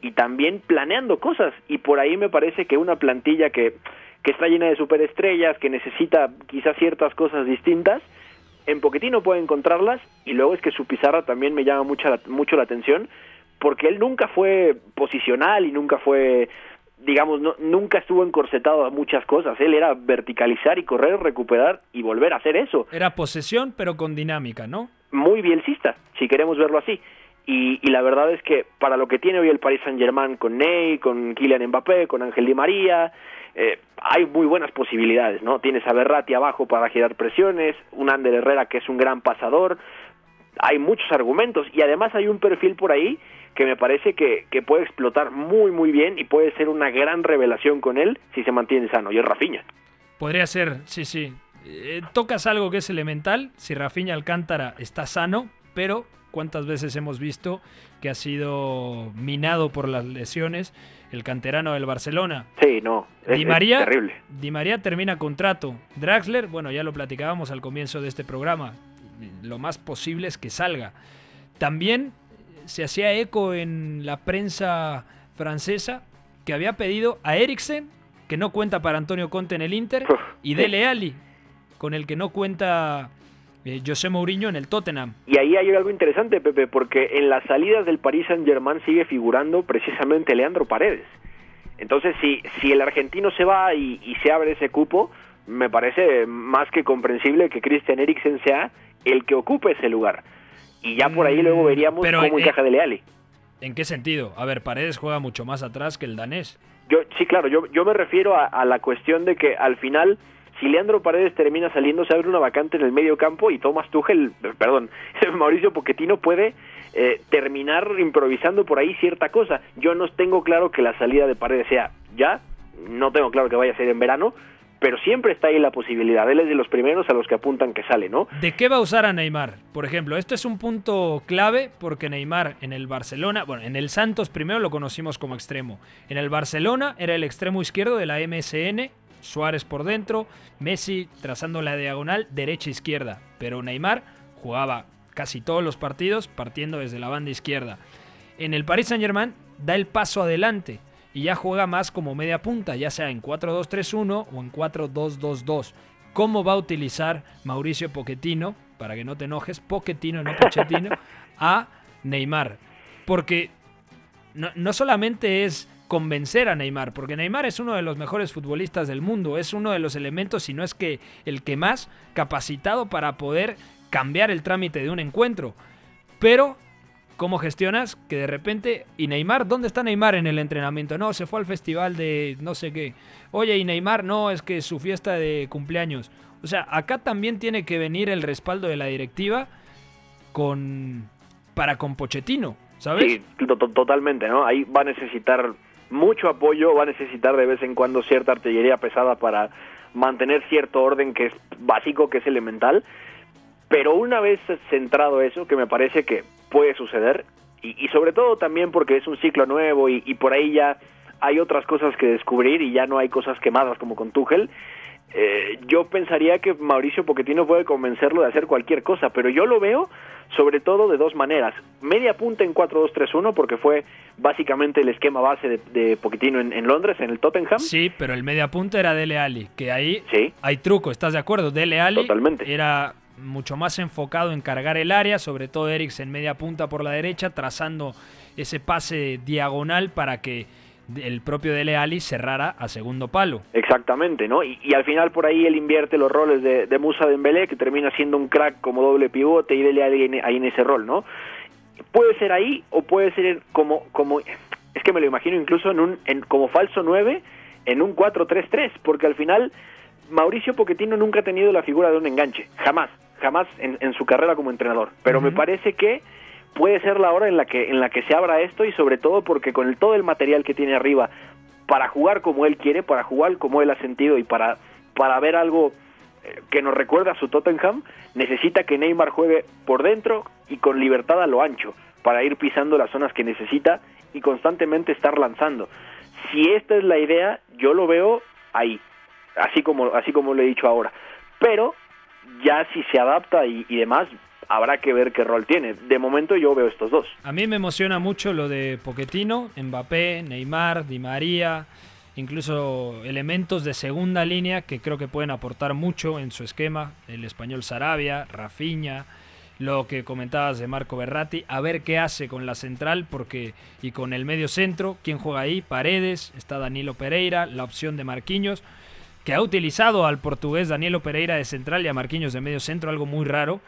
y también planeando cosas. Y por ahí me parece que una plantilla que, que está llena de superestrellas, que necesita quizás ciertas cosas distintas, en Poquetino puede encontrarlas y luego es que su pizarra también me llama mucho la, mucho la atención porque él nunca fue posicional y nunca fue digamos no, nunca estuvo encorsetado a muchas cosas. Él era verticalizar y correr recuperar y volver a hacer eso. Era posesión pero con dinámica no muy bielcista si queremos verlo así y, y, la verdad es que para lo que tiene hoy el Paris Saint Germain con Ney, con Kylian Mbappé, con Ángel Di María, eh, hay muy buenas posibilidades, ¿no? Tienes a Berratti abajo para girar presiones, un Ander Herrera que es un gran pasador, hay muchos argumentos y además hay un perfil por ahí que me parece que, que puede explotar muy muy bien y puede ser una gran revelación con él si se mantiene sano, y es Rafinha. Podría ser, sí, sí. Eh, tocas algo que es elemental, si Rafinha Alcántara está sano, pero cuántas veces hemos visto que ha sido minado por las lesiones el canterano del Barcelona. Sí, no. Es, Di María, es terrible. Di María termina contrato. Draxler, bueno, ya lo platicábamos al comienzo de este programa. Lo más posible es que salga. También se hacía eco en la prensa francesa que había pedido a Eriksen, que no cuenta para Antonio Conte en el Inter, y Dele Alli, con el que no cuenta eh, José Mourinho en el Tottenham. Y ahí hay algo interesante, Pepe, porque en las salidas del Paris Saint-Germain sigue figurando precisamente Leandro Paredes. Entonces, si, si el argentino se va y, y se abre ese cupo, me parece más que comprensible que Christian Eriksen sea el que ocupe ese lugar. Y ya por ahí luego veríamos Pero, cómo eh, encaja Dele Alli. ¿En qué sentido? A ver, Paredes juega mucho más atrás que el danés. Yo, sí, claro, yo, yo me refiero a, a la cuestión de que al final si Leandro Paredes termina saliendo, se abre una vacante en el medio campo y Thomas Tuchel, perdón, Mauricio Pochettino puede eh, terminar improvisando por ahí cierta cosa. Yo no tengo claro que la salida de Paredes sea ya, no tengo claro que vaya a ser en verano, pero siempre está ahí la posibilidad. Él es de los primeros a los que apuntan que sale, ¿no? ¿De qué va a usar a Neymar? Por ejemplo, esto es un punto clave porque Neymar en el Barcelona, bueno, en el Santos primero lo conocimos como extremo. En el Barcelona era el extremo izquierdo de la MSN, Suárez por dentro, Messi trazando la diagonal derecha-izquierda, pero Neymar jugaba casi todos los partidos partiendo desde la banda izquierda. En el Paris Saint-Germain da el paso adelante y ya juega más como media punta, ya sea en 4-2-3-1 o en 4-2-2-2. ¿Cómo va a utilizar Mauricio Pochettino, para que no te enojes, Pochettino, no Pochettino, a Neymar? Porque no, no solamente es convencer a Neymar, porque Neymar es uno de los mejores futbolistas del mundo, es uno de los elementos, si no es que el que más capacitado para poder cambiar el trámite de un encuentro. Pero, ¿cómo gestionas que de repente, y Neymar, ¿dónde está Neymar en el entrenamiento? No, se fue al festival de no sé qué. Oye, y Neymar, no, es que su fiesta de cumpleaños. O sea, acá también tiene que venir el respaldo de la directiva con para con Pochettino, ¿sabes? Sí, to- to- totalmente, ¿no? Ahí va a necesitar mucho apoyo, va a necesitar de vez en cuando cierta artillería pesada para mantener cierto orden que es básico, que es elemental, pero una vez centrado eso, que me parece que puede suceder, y, y sobre todo también porque es un ciclo nuevo y, por ahí ya hay otras cosas que descubrir y ya no hay cosas quemadas como con Tuchel, eh, yo pensaría que Mauricio Pochettino puede convencerlo de hacer cualquier cosa, pero yo lo veo sobre todo de dos maneras. Media punta en 4-2-3-1 porque fue básicamente el esquema base de, de Pochettino en, en Londres, en el Tottenham. Sí, pero el media punta era Dele Alli, que ahí Sí. hay truco, ¿estás de acuerdo? Dele Alli Totalmente. era mucho más enfocado en cargar el área, sobre todo Eriksen media punta por la derecha, trazando ese pase diagonal para que el propio Dele Alli cerrara a segundo palo. Exactamente, ¿no? Y, y al final por ahí él invierte los roles de, de Musa Dembélé, que termina siendo un crack como doble pivote y Dele Alli en- ahí en ese rol, ¿no? Puede ser ahí o puede ser como como es que me lo imagino incluso en un en, como falso 9 en un 4-3-3, porque al final Mauricio Pochettino nunca ha tenido la figura de un enganche, jamás, jamás en, en su carrera como entrenador, pero me parece que puede ser la hora en la que en la que se abra esto y sobre todo porque con el, todo el material que tiene arriba para jugar como él quiere, para jugar como él ha sentido y para para ver algo eh, que nos recuerda a su Tottenham, necesita que Neymar juegue por dentro y con libertad a lo ancho para ir pisando las zonas que necesita y constantemente estar lanzando. Si esta es la idea, yo lo veo ahí, así como así como lo he dicho ahora. Pero ya si se adapta y, y demás, habrá que ver qué rol tiene. De momento yo veo estos dos. A mí me emociona mucho lo de Poquetino, Mbappé, Neymar, Di María, incluso elementos de segunda línea que creo que pueden aportar mucho en su esquema, el español Sarabia, Rafinha, lo que comentabas de Marco Berratti, a ver qué hace con la central porque y con el medio centro, quién juega ahí, Paredes, está Danilo Pereira, la opción de Marquinhos, que ha utilizado al portugués Danilo Pereira de central y a Marquinhos de medio centro, algo muy raro.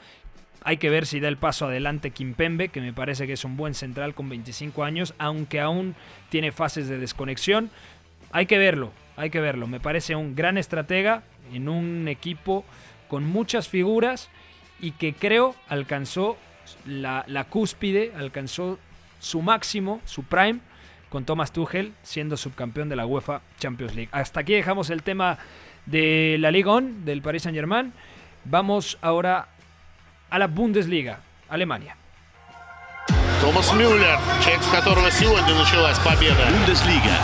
Hay que ver si da el paso adelante Kimpembe, que me parece que es un buen central con 25 años, aunque aún tiene fases de desconexión. Hay que verlo, hay que verlo. Me parece un gran estratega en un equipo con muchas figuras y que creo alcanzó la, la cúspide, alcanzó su máximo, su prime, con Thomas Tuchel siendo subcampeón de la UEFA Champions League. Hasta aquí dejamos el tema de la Liga On, del Paris Saint Germain. Vamos ahora a la Bundesliga, Alemania. Томас Мюллер, человек, с которого сегодня началась победа. Бундеслига.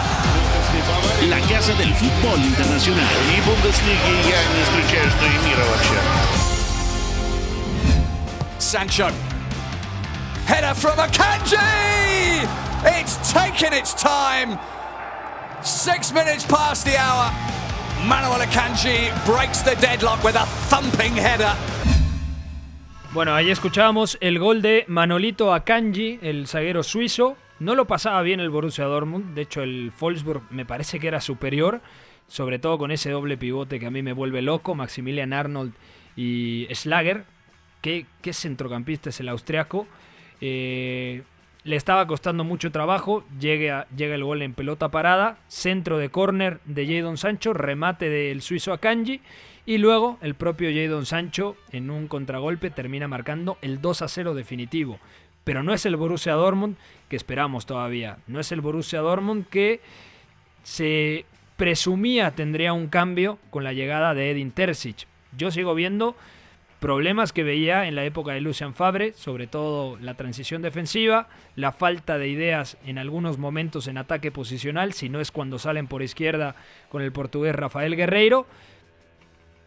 La casa del fútbol internacional. И Бундеслиги я не исключаю, что и мира вообще. Sancho. Header from Akanji! It's taken its time. Six minutes past the hour. Manuel Akanji breaks the deadlock with a thumping header. Bueno, ahí escuchábamos el gol de Manolito Akanji, el zaguero suizo. No lo pasaba bien el Borussia Dortmund, de hecho el Wolfsburg me parece que era superior, sobre todo con ese doble pivote que a mí me vuelve loco, Maximilian Arnold y Schlager. ¿Qué, qué centrocampista es el austriaco? Eh, le estaba costando mucho trabajo, llega, llega el gol en pelota parada, centro de córner de Jadon Sancho, remate del suizo Akanji y luego el propio Jadon Sancho en un contragolpe termina marcando el 2 a 0 definitivo. Pero no es el Borussia Dortmund que esperamos todavía, no es el Borussia Dortmund que se presumía tendría un cambio con la llegada de Edin Terzic. Yo sigo viendo problemas que veía en la época de Lucian Fabre, sobre todo la transición defensiva, la falta de ideas en algunos momentos en ataque posicional, si no es cuando salen por izquierda con el portugués Rafael Guerreiro,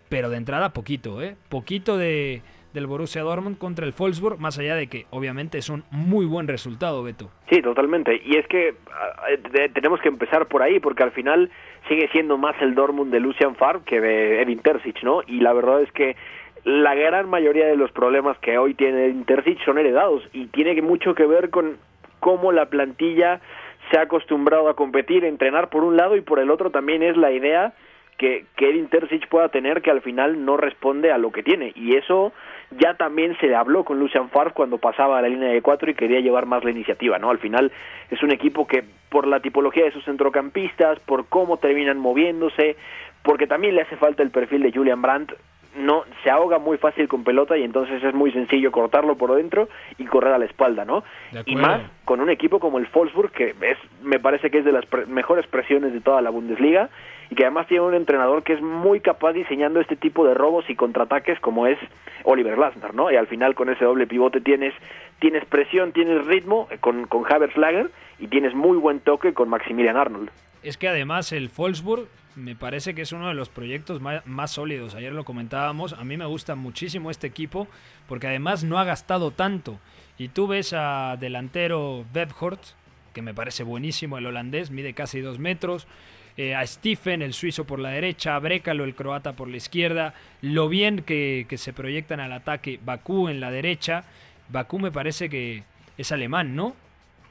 pero de entrada poquito, ¿eh? Poquito de, del Borussia Dortmund contra el Wolfsburg, más allá de que obviamente es un muy buen resultado, Beto. Sí, totalmente. Y es que uh, tenemos que empezar por ahí, porque al final sigue siendo más el Dortmund de Lucian Favre que de Edin Terzic, ¿no? Y la verdad es que la gran mayoría de los problemas que hoy tiene Intercity son heredados y tiene mucho que ver con cómo la plantilla se ha acostumbrado a competir, entrenar por un lado y por el otro también es la idea que, que Edin Terzic pueda tener que al final no responde a lo que tiene y eso ya también se habló con Lucian Favre cuando pasaba a la línea de cuatro y quería llevar más la iniciativa, ¿no? Al final es un equipo que por la tipología de sus centrocampistas, por cómo terminan moviéndose, porque también le hace falta el perfil de Julian Brandt, no se ahoga muy fácil con pelota y entonces es muy sencillo cortarlo por dentro y correr a la espalda, ¿no? Y más con un equipo como el Wolfsburg que es me parece que es de las pre mejores presiones de toda la Bundesliga y que además tiene un entrenador que es muy capaz diseñando este tipo de robos y contraataques como es Oliver Glasner, ¿no? Y al final con ese doble pivote tienes tienes presión, tienes ritmo con con Havertz y tienes muy buen toque con Maximilian Arnold. Es que además el Wolfsburg me parece que es uno de los proyectos más, sólidos. Ayer lo comentábamos. A mí me gusta muchísimo este equipo porque además no ha gastado tanto. Y tú ves a delantero Webhort, que me parece buenísimo el holandés, mide casi dos metros. Eh, a Stephen, el suizo por la derecha, a Brekalo, el croata por la izquierda. Lo bien que, que se proyectan al ataque Bakú en la derecha. Bakú me parece que es alemán, ¿no?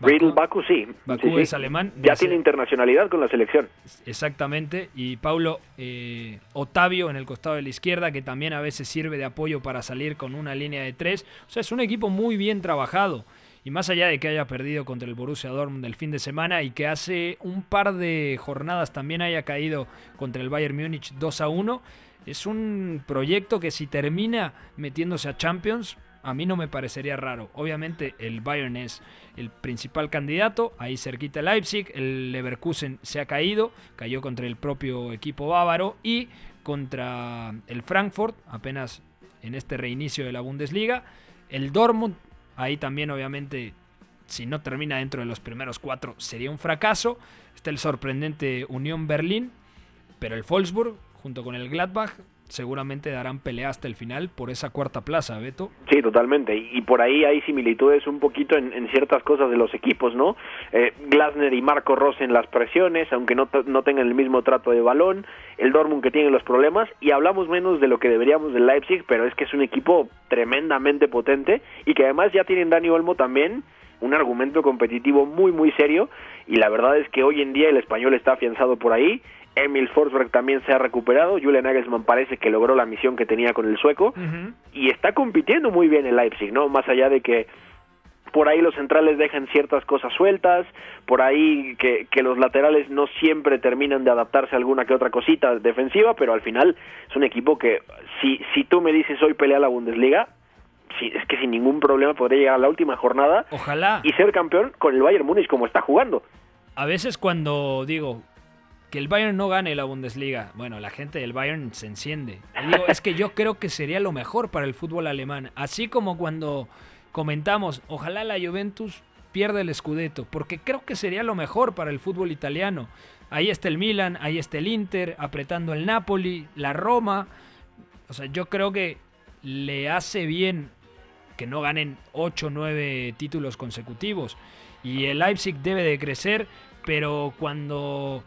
Riedel Baku sí. Baku sí, sí. es alemán. Ya tiene internacionalidad con la selección. Exactamente. Y Paulo eh, Otavio en el costado de la izquierda, que también a veces sirve de apoyo para salir con una línea de tres. O sea, es un equipo muy bien trabajado. Y más allá de que haya perdido contra el Borussia Dortmund el fin de semana y que hace un par de jornadas también haya caído contra el Bayern Múnich 2 a 1, es un proyecto que si termina metiéndose a Champions, a mí no me parecería raro. Obviamente el Bayern es el principal candidato, ahí cerquita Leipzig, el Leverkusen se ha caído, cayó contra el propio equipo bávaro y contra el Frankfurt, apenas en este reinicio de la Bundesliga. El Dortmund, ahí también obviamente, si no termina dentro de los primeros cuatro, sería un fracaso. Está el sorprendente Unión Berlín, pero el Wolfsburg, junto con el Gladbach, seguramente darán pelea hasta el final por esa cuarta plaza, Beto. Sí, totalmente. Y, por ahí hay similitudes un poquito en, ciertas cosas de los equipos, ¿no? Eh, Glasner y Marco Ross en las presiones, aunque no, no tengan el mismo trato de balón. El Dortmund que tiene los problemas. Y hablamos menos de lo que deberíamos del Leipzig, pero es que es un equipo tremendamente potente y que además ya tienen Dani Olmo también un argumento competitivo muy muy serio y la verdad es que hoy en día el español está afianzado por ahí Emil Forsberg también se ha recuperado, Julian Nagelsmann parece que logró la misión que tenía con el sueco y está compitiendo muy bien el Leipzig, ¿no? Más allá de que por ahí los centrales dejan ciertas cosas sueltas, por ahí que, que, los laterales no siempre terminan de adaptarse a alguna que otra cosita defensiva, pero al final es un equipo que si, si tú me dices hoy pelea la Bundesliga, si, es que sin ningún problema podría llegar a la última jornada Ojalá. y ser campeón con el Bayern Múnich como está jugando. A veces cuando digo, que el Bayern no gane la Bundesliga. Bueno, la gente del Bayern se enciende. es que yo creo que sería lo mejor para el fútbol alemán. Así como cuando comentamos, ojalá la Juventus pierda el Scudetto, porque creo que sería lo mejor para el fútbol italiano. Ahí está el Milan, ahí está el Inter, apretando el Napoli, la Roma. O sea, yo creo que le hace bien que no ganen 8 o 9 títulos consecutivos. Y el Leipzig debe de crecer, pero cuando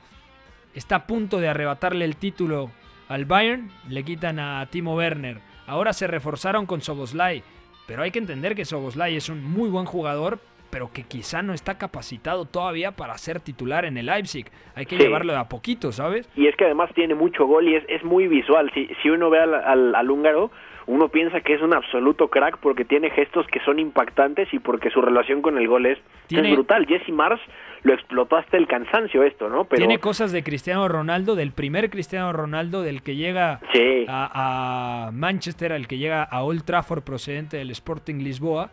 está a punto de arrebatarle el título al Bayern, le quitan a Timo Werner. Ahora se reforzaron con Soboslai, pero hay que entender que Soboslai es un muy buen jugador, pero que quizá no está capacitado todavía para ser titular en el Leipzig. Hay que llevarlo de a poquito, ¿sabes? Y es que además tiene mucho gol y es, es muy visual. Si, si uno ve al, al húngaro, uno piensa que es un absoluto crack porque tiene gestos que son impactantes y porque su relación con el gol es, brutal. Jesse Mars lo explotó hasta el cansancio esto, ¿no? Pero... Tiene cosas de Cristiano Ronaldo, del primer Cristiano Ronaldo, del que llega a, Manchester, al que llega a Old Trafford procedente del Sporting Lisboa.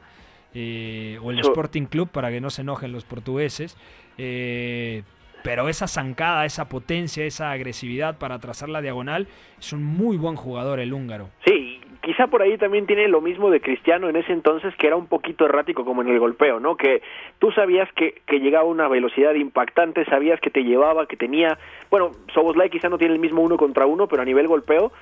Eh, o el Sporting Club para que no se enojen los portugueses. Eh, pero esa zancada, esa potencia, esa agresividad para trazar la diagonal, es un muy buen jugador el húngaro. Sí, quizá por ahí también tiene lo mismo de Cristiano en ese entonces, que era un poquito errático como en el golpeo, ¿no? Que tú sabías que, que llegaba a una velocidad impactante, sabías que te llevaba, que tenía... Bueno, Soboslai quizá no tiene el mismo uno contra uno, pero a nivel golpeo,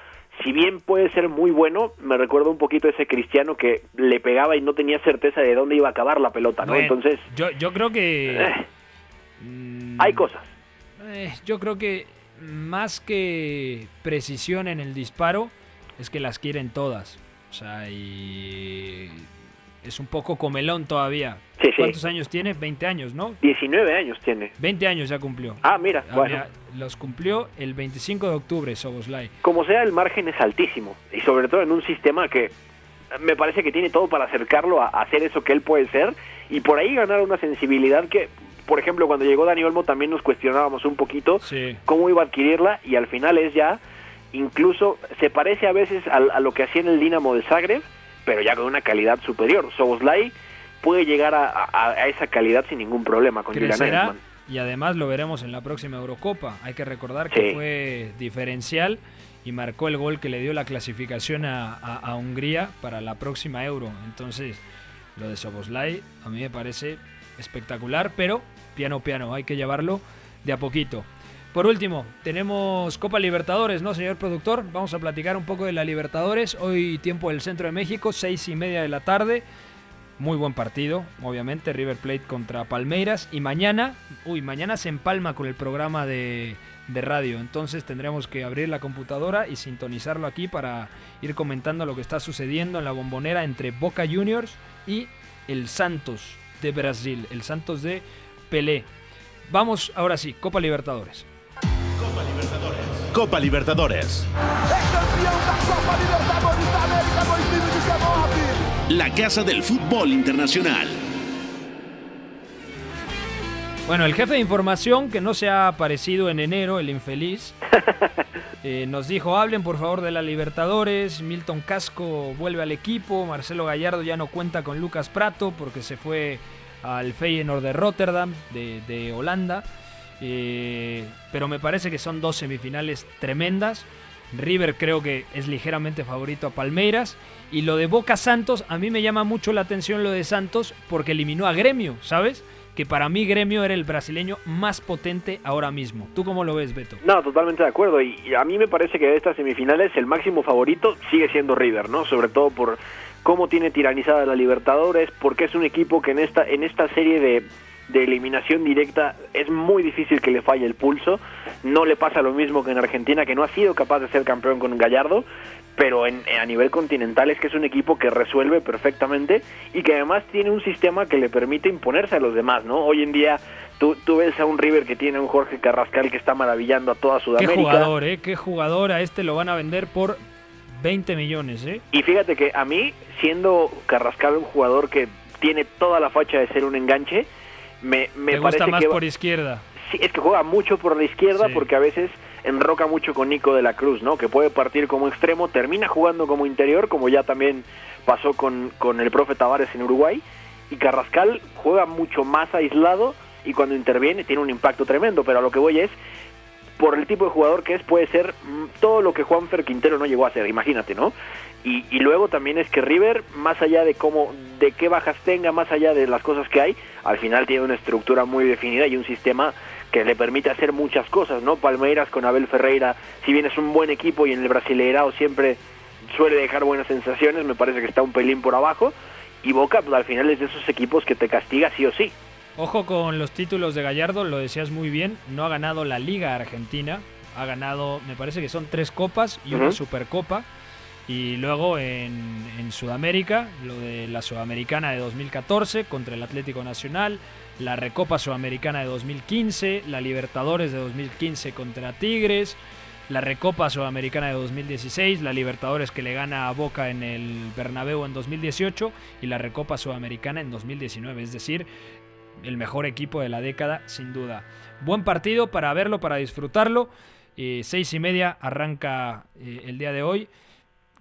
si bien puede ser muy bueno, me recuerda un poquito a ese Cristiano que le pegaba y no tenía certeza de dónde iba a acabar la pelota, ¿no? Entonces... Yo, yo creo que... Eh, hay cosas. Eh, yo creo que más que precisión en el disparo, es que las quieren todas. O sea, y es un poco comelón todavía. ¿Cuántos años tiene? 20 años, ¿no? 19 años tiene. 20 años ya cumplió. Ah, mira, ah, bueno. los cumplió el 25 de octubre, Soboslai. Como sea, el margen es altísimo. Y sobre todo en un sistema que me parece que tiene todo para acercarlo a hacer eso que él puede ser. Y por ahí ganar una sensibilidad que por ejemplo, cuando llegó Dani Olmo también nos cuestionábamos un poquito cómo iba a adquirirla y al final es ya, incluso se parece a veces a, lo que hacía en el Dinamo de Zagreb, pero ya con una calidad superior. Soboslai puede llegar a, esa calidad sin ningún problema con Julian Y además lo veremos en la próxima Eurocopa. Hay que recordar que fue diferencial y marcó el gol que le dio la clasificación a, a Hungría para la próxima Euro. Entonces, lo de Soboslai a mí me parece espectacular, pero piano piano, hay que llevarlo de a poquito. Por último, tenemos Copa Libertadores, ¿no, señor productor? Vamos a platicar un poco de la Libertadores. Hoy tiempo del Centro de México, seis y media de la tarde. Muy buen partido, obviamente, River Plate contra Palmeiras. Y mañana, uy, mañana se empalma con el programa de, radio. Entonces tendremos que abrir la computadora y sintonizarlo aquí para ir comentando lo que está sucediendo en la bombonera entre Boca Juniors y el Santos de Brasil, el Santos de Pelé. Vamos ahora sí, Copa Libertadores. Copa Libertadores. La casa del fútbol internacional. Bueno, el jefe de información que no se ha aparecido en enero, el infeliz, eh, nos dijo, hablen por favor de la Libertadores, Milton Casco vuelve al equipo, Marcelo Gallardo ya no cuenta con Lucas Prato porque se fue al Feyenoord de Rotterdam, de, Holanda. Eh, pero me parece que son dos semifinales tremendas. River creo que es ligeramente favorito a Palmeiras. Y lo de Boca Santos, a mí me llama mucho la atención lo de Santos porque eliminó a Gremio, ¿sabes? Que para mí Gremio era el brasileño más potente ahora mismo. ¿Tú cómo lo ves, Beto? No, totalmente de acuerdo. Y, a mí me parece que de estas semifinales el máximo favorito sigue siendo River, ¿no? Sobre todo por cómo tiene tiranizada la Libertadores, porque es un equipo que en esta, en esta serie de, de eliminación directa es muy difícil que le falle el pulso. No le pasa lo mismo que en Argentina, que no ha sido capaz de ser campeón con Gallardo, pero en, a nivel continental es que es un equipo que resuelve perfectamente y que además tiene un sistema que le permite imponerse a los demás, ¿no? Hoy en día tú, tú ves a un River que tiene un Jorge Carrascal que está maravillando a toda Sudamérica. Qué jugador, ¿eh? Qué jugador. A este lo van a vender por 20 millones, ¿eh? Y fíjate que a mí, siendo Carrascal un jugador que tiene toda la facha de ser un enganche, me, me Te parece gusta más que por izquierda. Sí, es que juega mucho por la izquierda Sí. porque a veces enroca mucho con Nico de la Cruz, ¿no? Que puede partir como extremo, termina jugando como interior, como ya también pasó con, con el profe Tavares en Uruguay. Y Carrascal juega mucho más aislado y cuando interviene tiene un impacto tremendo. Pero a lo que voy es, por el tipo de jugador que es, puede ser mm, todo lo que Juanfer Quintero no llegó a ser, imagínate, ¿no? Y, y luego también es que River, más allá de cómo, de qué bajas tenga, más allá de las cosas que hay, al final tiene una estructura muy definida y un sistema que le permite hacer muchas cosas, ¿no? Palmeiras con Abel Ferreira, si bien es un buen equipo y en el Brasileirao siempre suele dejar buenas sensaciones, me parece que está un pelín por abajo, y Boca pues, al final es de esos equipos que te castiga sí o sí. Ojo con los títulos de Gallardo, lo decías muy bien. No ha ganado la Liga Argentina. Ha ganado, me parece que son tres copas y una. Supercopa. Y luego en, Sudamérica, lo de la Sudamericana de 2014 contra el Atlético Nacional, la Recopa Sudamericana de 2015, la Libertadores de 2015 contra Tigres, la Recopa Sudamericana de 2016, la Libertadores que le gana a Boca en el Bernabéu en 2018 y la Recopa Sudamericana en 2019. Es decir, el mejor equipo de la década, sin duda. Buen partido para verlo, para disfrutarlo. Eh, seis y media arranca eh, el día de hoy.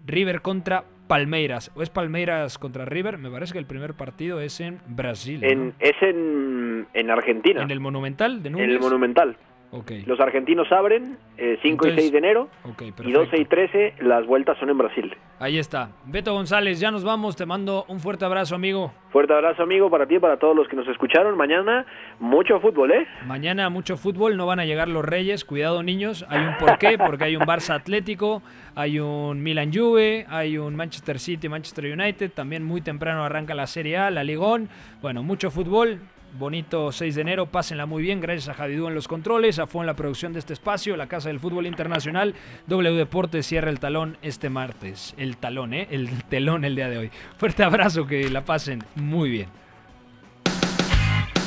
River contra Palmeiras. ¿O es Palmeiras contra River? Me parece que el primer partido es en Brasil. ¿no? En, es en, en Argentina, ¿En el Monumental de Núñez? en el Monumental. Ok, Los argentinos abren eh, 5 y Entonces, 6 de enero ok, y perfecto. 12 y 13 las vueltas son en Brasil. Ahí está. Beto González, ya nos vamos. Te mando un fuerte abrazo, amigo. Fuerte abrazo amigo para ti y para todos los que nos escucharon. Mañana mucho fútbol, ¿eh? Mañana mucho fútbol, no van a llegar los Reyes, cuidado niños, hay un porqué, porque hay un Barça Atlético, hay un Milan Juve, hay un Manchester City, Manchester United, también muy temprano arranca la Serie A, la Ligón, bueno, mucho fútbol, bonito 6 de enero, pásenla muy bien, gracias a Javidú en los controles, a Fue en la producción de este espacio, la Casa del Fútbol Internacional, W Deportes cierra el talón este martes, el talón, ¿eh? el telón el día de hoy. Fuerte abrazo, que la pasen muy bien.